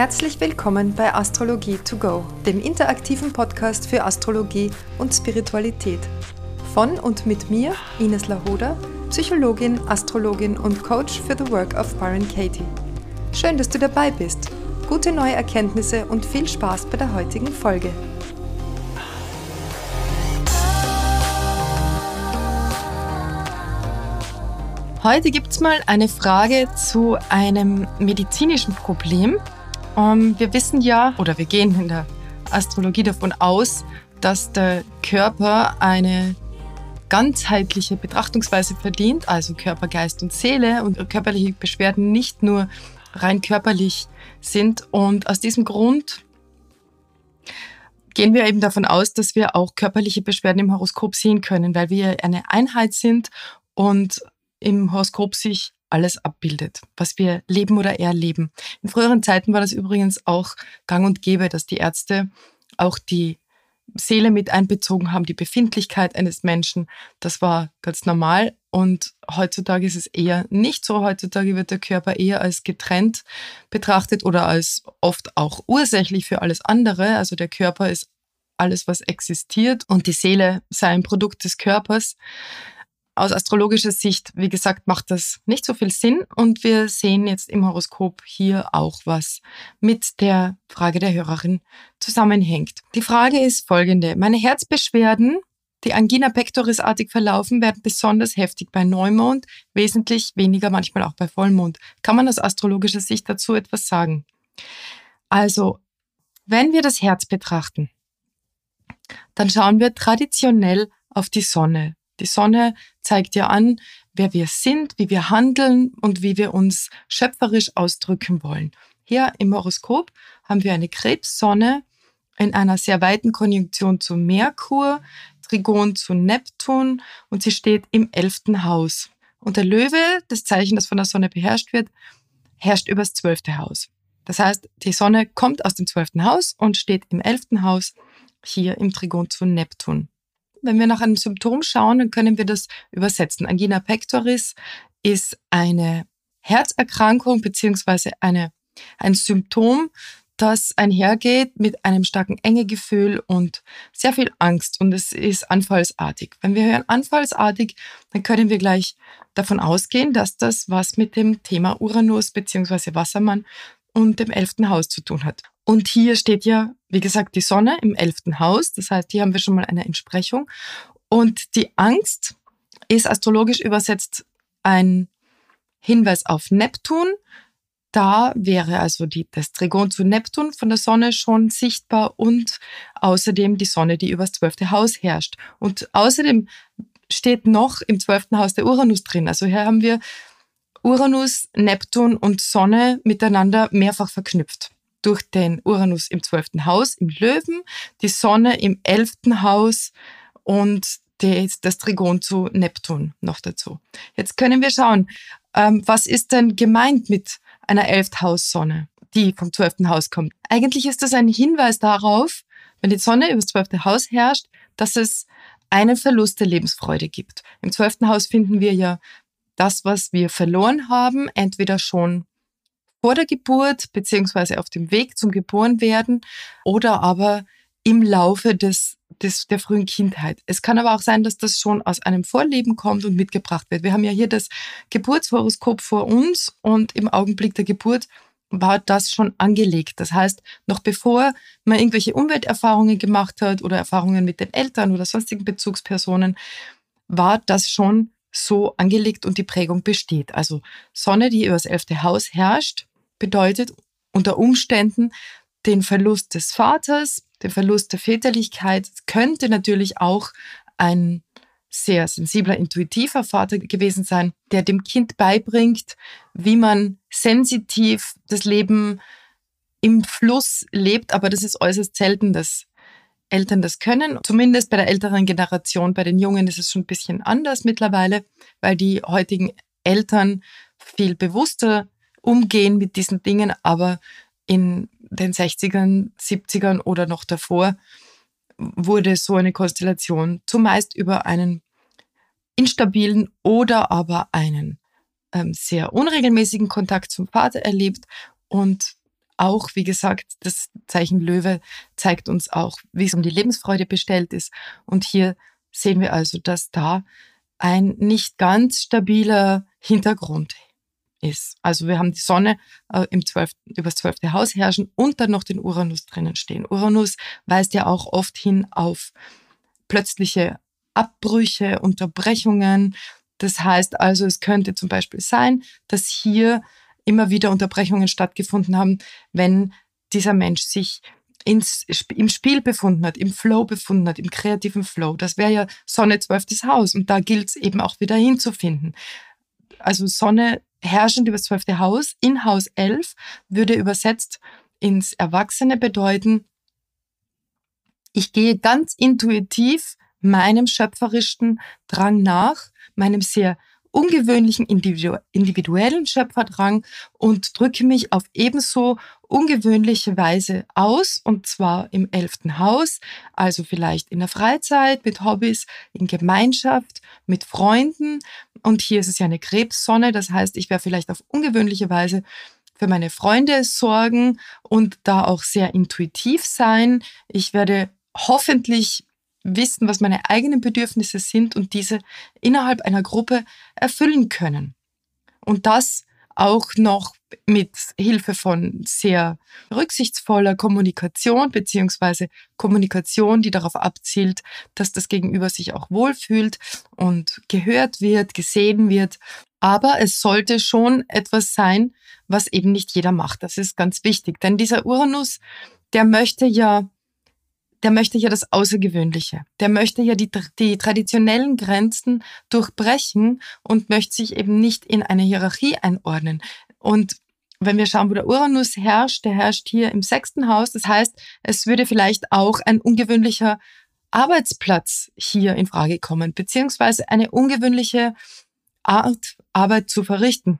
Herzlich willkommen bei Astrologie to go, dem interaktiven Podcast für Astrologie und Spiritualität. Von und mit mir, Ines Lahoda, Psychologin, Astrologin und Coach für The Work of Byron Katie. Schön, dass du dabei bist. Gute neue Erkenntnisse und viel Spaß bei der heutigen Folge. Heute gibt es mal eine Frage zu einem medizinischen Problem. Um, ähm, wir wissen ja, oder wir gehen in der Astrologie davon aus, dass der Körper eine ganzheitliche Betrachtungsweise verdient, also Körper, Geist und Seele und körperliche Beschwerden nicht nur rein körperlich sind. Und aus diesem Grund gehen wir eben davon aus, dass wir auch körperliche Beschwerden im Horoskop sehen können, weil wir eine Einheit sind und im Horoskop sich alles abbildet, was wir leben oder erleben. In früheren Zeiten war das übrigens auch gang und gäbe, dass die Ärzte auch die Seele mit einbezogen haben, die Befindlichkeit eines Menschen. Das war ganz normal. Und heutzutage ist es eher nicht so. Heutzutage wird der Körper eher als getrennt betrachtet oder als oft auch ursächlich für alles andere. Also der Körper ist alles, was existiert und die Seele sei ein Produkt des Körpers. Aus astrologischer Sicht, wie gesagt, macht das nicht so viel Sinn und wir sehen jetzt im Horoskop hier auch, was mit der Frage der Hörerin zusammenhängt. Die Frage ist folgende. Meine Herzbeschwerden, die Angina pectoris-artig verlaufen, werden besonders heftig bei Neumond, wesentlich weniger manchmal auch bei Vollmond. Kann man aus astrologischer Sicht dazu etwas sagen? Also, wenn wir das Herz betrachten, dann schauen wir traditionell auf die Sonne. Die Sonne zeigt ja an, wer wir sind, wie wir handeln und wie wir uns schöpferisch ausdrücken wollen. Hier im Horoskop haben wir eine Krebssonne in einer sehr weiten Konjunktion zu Merkur, Trigon zu Neptun und sie steht im elften Haus. Und der Löwe, das Zeichen, das von der Sonne beherrscht wird, herrscht übers zwölfte Haus. Das heißt, die Sonne kommt aus dem zwölften Haus und steht im elften Haus hier im Trigon zu Neptun. Wenn wir nach einem Symptom schauen, dann können wir das übersetzen. Angina pectoris ist eine Herzerkrankung beziehungsweise eine, ein Symptom, das einhergeht mit einem starken Engegefühl und sehr viel Angst und es ist anfallsartig. Wenn wir hören anfallsartig, dann können wir gleich davon ausgehen, dass das was mit dem Thema Uranus beziehungsweise Wassermann und dem elften Haus zu tun hat. Und hier steht ja, wie gesagt, die Sonne im elften Haus. Das heißt, hier haben wir schon mal eine Entsprechung. Und die Angst ist astrologisch übersetzt ein Hinweis auf Neptun. Da wäre also die, das Trigon zu Neptun von der Sonne schon sichtbar und außerdem die Sonne, die übers zwölfte Haus herrscht. Und außerdem steht noch im zwölften Haus der Uranus drin. Also hier haben wir Uranus, Neptun und Sonne miteinander mehrfach verknüpft durch den Uranus im zwölften Haus im Löwen, die Sonne im elften Haus und das Trigon zu Neptun noch dazu. Jetzt können wir schauen, ähm, was ist denn gemeint mit einer Elfthaus-Sonne, die vom zwölften Haus kommt. Eigentlich ist das ein Hinweis darauf, wenn die Sonne über das zwölfte Haus herrscht, dass es einen Verlust der Lebensfreude gibt. Im zwölften Haus finden wir ja das, was wir verloren haben, entweder schon vor der Geburt beziehungsweise auf dem Weg zum Geborenwerden oder aber im Laufe des, des, der frühen Kindheit. Es kann aber auch sein, dass das schon aus einem Vorleben kommt und mitgebracht wird. Wir haben ja hier das Geburtshoroskop vor uns und im Augenblick der Geburt war das schon angelegt. Das heißt, noch bevor man irgendwelche Umwelterfahrungen gemacht hat oder Erfahrungen mit den Eltern oder sonstigen Bezugspersonen, war das schon so angelegt und die Prägung besteht. Also Sonne, die über das elfte Haus herrscht, bedeutet unter Umständen den Verlust des Vaters, den Verlust der Väterlichkeit. Es könnte natürlich auch ein sehr sensibler, intuitiver Vater gewesen sein, der dem Kind beibringt, wie man sensitiv das Leben im Fluss lebt. Aber das ist äußerst selten, dass Eltern das können. Zumindest bei der älteren Generation, bei den Jungen ist es schon ein bisschen anders mittlerweile, weil die heutigen Eltern viel bewusster umgehen mit diesen Dingen, aber in den 60ern, 70ern oder noch davor wurde so eine Konstellation zumeist über einen instabilen oder aber einen ähm, sehr unregelmäßigen Kontakt zum Vater erlebt und auch, wie gesagt, das Zeichen Löwe zeigt uns auch, wie es um die Lebensfreude bestellt ist. Und hier sehen wir also, dass da ein nicht ganz stabiler Hintergrund ist. Also wir haben die Sonne äh, im 12., übers zwölfte Haus herrschen und dann noch den Uranus drinnen stehen. Uranus weist ja auch oft hin auf plötzliche Abbrüche, Unterbrechungen. Das heißt also, es könnte zum Beispiel sein, dass hier immer wieder Unterbrechungen stattgefunden haben, wenn dieser Mensch sich ins, im Spiel befunden hat, im Flow befunden hat, im kreativen Flow. Das wäre ja Sonne zwölftes Haus und da gilt es eben auch wieder hinzufinden. Also Sonne herrschend über das zwölfte Haus in Haus 11 würde übersetzt ins Erwachsene bedeuten, ich gehe ganz intuitiv meinem schöpferischen Drang nach, meinem sehr ungewöhnlichen individuellen Schöpferdrang und drücke mich auf ebenso ungewöhnliche Weise aus, und zwar im elften Haus, also vielleicht in der Freizeit, mit Hobbys, in Gemeinschaft, mit Freunden. Und hier ist es ja eine Krebssonne, das heißt, ich werde vielleicht auf ungewöhnliche Weise für meine Freunde sorgen und da auch sehr intuitiv sein. Ich werde hoffentlich wissen, was meine eigenen Bedürfnisse sind und diese innerhalb einer Gruppe erfüllen können. Und das auch noch mit Hilfe von sehr rücksichtsvoller Kommunikation beziehungsweise Kommunikation, die darauf abzielt, dass das Gegenüber sich auch wohlfühlt und gehört wird, gesehen wird. Aber es sollte schon etwas sein, was eben nicht jeder macht. Das ist ganz wichtig, denn dieser Uranus, der möchte ja der möchte ja das Außergewöhnliche. Der möchte ja die, die traditionellen Grenzen durchbrechen und möchte sich eben nicht in eine Hierarchie einordnen. Und wenn wir schauen, wo der Uranus herrscht, der herrscht hier im sechsten Haus. Das heißt, es würde vielleicht auch ein ungewöhnlicher Arbeitsplatz hier in Frage kommen, beziehungsweise eine ungewöhnliche Art, Arbeit zu verrichten.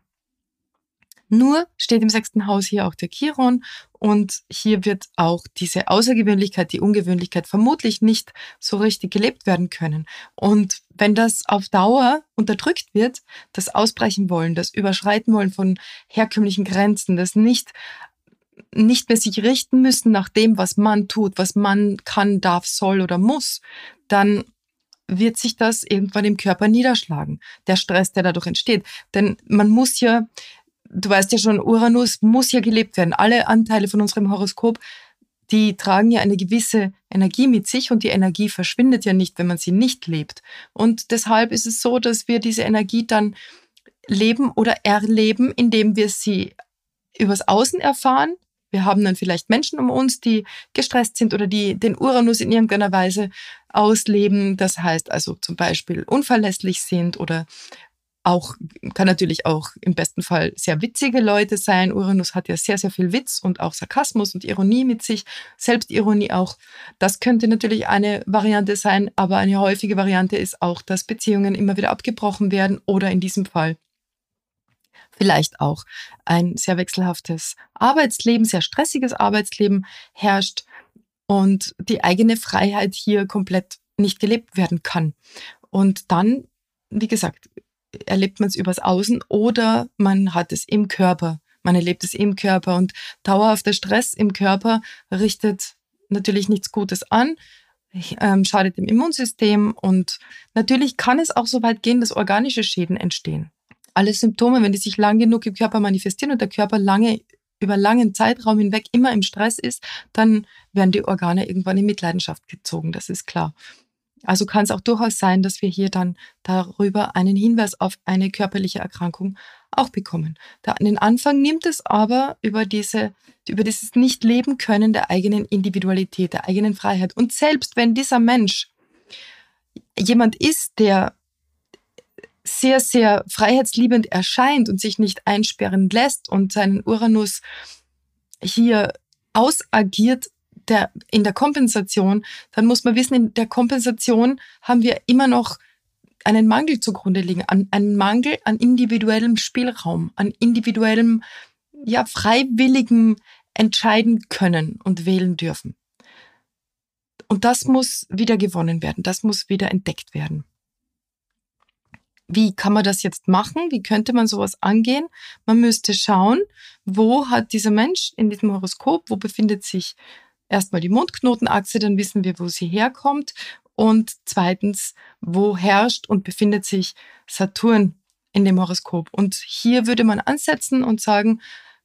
Nur steht im sechsten Haus hier auch der Chiron und hier wird auch diese Außergewöhnlichkeit, die Ungewöhnlichkeit vermutlich nicht so richtig gelebt werden können. Und wenn das auf Dauer unterdrückt wird, das Ausbrechen wollen, das Überschreiten wollen von herkömmlichen Grenzen, das nicht nicht mehr sich richten müssen nach dem, was man tut, was man kann, darf, soll oder muss, dann wird sich das irgendwann im Körper niederschlagen. Der Stress, der dadurch entsteht. Denn man muss ja du weißt ja schon, Uranus muss ja gelebt werden. Alle Anteile von unserem Horoskop, die tragen ja eine gewisse Energie mit sich und die Energie verschwindet ja nicht, wenn man sie nicht lebt. Und deshalb ist es so, dass wir diese Energie dann leben oder erleben, indem wir sie übers Außen erfahren. Wir haben dann vielleicht Menschen um uns, die gestresst sind oder die den Uranus in irgendeiner Weise ausleben. Das heißt also zum Beispiel unverlässlich sind oder auch, kann natürlich auch im besten Fall sehr witzige Leute sein. Uranus hat ja sehr, sehr viel Witz und auch Sarkasmus und Ironie mit sich, Selbstironie auch. Das könnte natürlich eine Variante sein, aber eine häufige Variante ist auch, dass Beziehungen immer wieder abgebrochen werden oder in diesem Fall vielleicht auch ein sehr wechselhaftes Arbeitsleben, sehr stressiges Arbeitsleben herrscht und die eigene Freiheit hier komplett nicht gelebt werden kann. Und dann, wie gesagt, erlebt man es übers Außen oder man hat es im Körper. Man erlebt es im Körper und dauerhafter Stress im Körper richtet natürlich nichts Gutes an, ähm, schadet dem Immunsystem und natürlich kann es auch so weit gehen, dass organische Schäden entstehen. Alle Symptome, wenn die sich lang genug im Körper manifestieren und der Körper lange über langen Zeitraum hinweg immer im Stress ist, dann werden die Organe irgendwann in Mitleidenschaft gezogen, das ist klar. Also kann es auch durchaus sein, dass wir hier dann darüber einen Hinweis auf eine körperliche Erkrankung auch bekommen. Da an den Anfang nimmt es aber über diese, über dieses Nicht-Leben können der eigenen Individualität, der eigenen Freiheit. Und selbst wenn dieser Mensch jemand ist, der sehr, sehr freiheitsliebend erscheint und sich nicht einsperren lässt und seinen Uranus hier ausagiert, der, in der Kompensation, dann muss man wissen, in der Kompensation haben wir immer noch einen Mangel zugrunde liegen, an, einen Mangel an individuellem Spielraum, an individuellem, ja, freiwilligem entscheiden können und wählen dürfen. Und das muss wieder gewonnen werden, das muss wieder entdeckt werden. Wie kann man das jetzt machen? Wie könnte man sowas angehen? Man müsste schauen, wo hat dieser Mensch in diesem Horoskop, wo befindet sich erstmal die Mondknotenachse, dann wissen wir, wo sie herkommt. Und zweitens, wo herrscht und befindet sich Saturn in dem Horoskop? Und hier würde man ansetzen und sagen,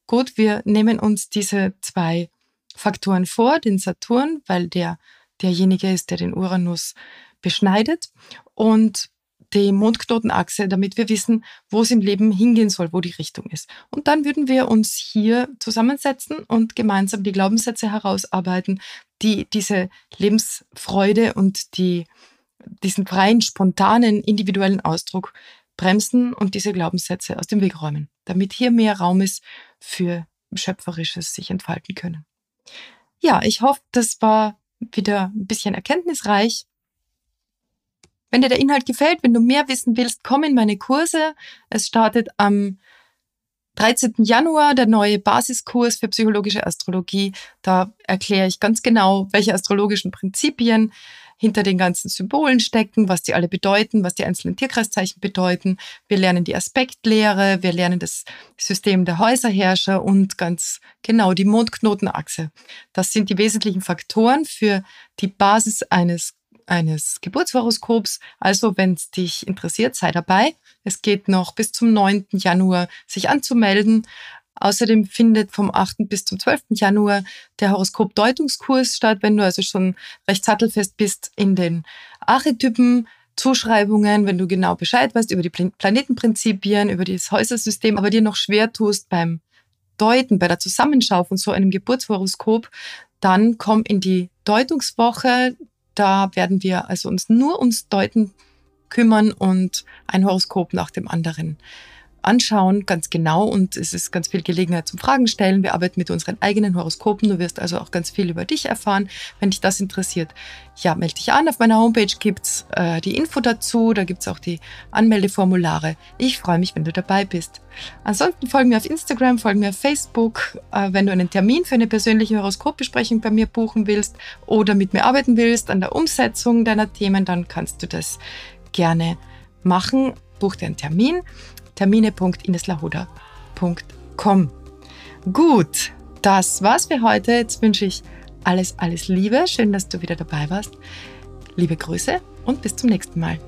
gut, wir nehmen uns diese zwei Faktoren vor, den Saturn, weil der derjenige ist, der den Uranus beschneidet und die Mondknotenachse, damit wir wissen, wo es im Leben hingehen soll, wo die Richtung ist. Und dann würden wir uns hier zusammensetzen und gemeinsam die Glaubenssätze herausarbeiten, die diese Lebensfreude und die, diesen freien, spontanen, individuellen Ausdruck bremsen und diese Glaubenssätze aus dem Weg räumen, damit hier mehr Raum ist für Schöpferisches sich entfalten können. Ja, ich hoffe, das war wieder ein bisschen erkenntnisreich. Wenn dir der Inhalt gefällt, wenn du mehr wissen willst, komm in meine Kurse. Es startet am 13. Januar der neue Basiskurs für psychologische Astrologie. Da erkläre ich ganz genau, welche astrologischen Prinzipien hinter den ganzen Symbolen stecken, was die alle bedeuten, was die einzelnen Tierkreiszeichen bedeuten. Wir lernen die Aspektlehre, wir lernen das System der Häuserherrscher und ganz genau die Mondknotenachse. Das sind die wesentlichen Faktoren für die Basis eines eines Geburtshoroskops. Also, wenn es dich interessiert, sei dabei. Es geht noch bis zum 9. Januar, sich anzumelden. Außerdem findet vom 8. bis zum 12. Januar der Horoskop-Deutungskurs statt, wenn du also schon recht sattelfest bist in den Archetypen, Zuschreibungen, wenn du genau Bescheid weißt über die Planetenprinzipien, über das Häusersystem, aber dir noch schwer tust beim Deuten, bei der Zusammenschau von so einem Geburtshoroskop, dann komm in die Deutungswoche. Da werden wir also uns nur ums Deuten kümmern und ein Horoskop nach dem anderen anschauen, ganz genau. Und es ist ganz viel Gelegenheit zum Fragen stellen. Wir arbeiten mit unseren eigenen Horoskopen. Du wirst also auch ganz viel über dich erfahren, wenn dich das interessiert. Ja, melde dich an. Auf meiner Homepage gibt's äh, die Info dazu. Da gibt's auch die Anmeldeformulare. Ich freue mich, wenn du dabei bist. Ansonsten folgen mir auf Instagram, folgen mir auf Facebook. Äh, wenn du einen Termin für eine persönliche Horoskopbesprechung bei mir buchen willst oder mit mir arbeiten willst an der Umsetzung deiner Themen, dann kannst du das gerne machen. Buch dir einen Termin termine.ineslahoda.com. Gut, das war's für heute. Jetzt wünsche ich alles, alles Liebe. Schön, dass du wieder dabei warst. Liebe Grüße und bis zum nächsten Mal.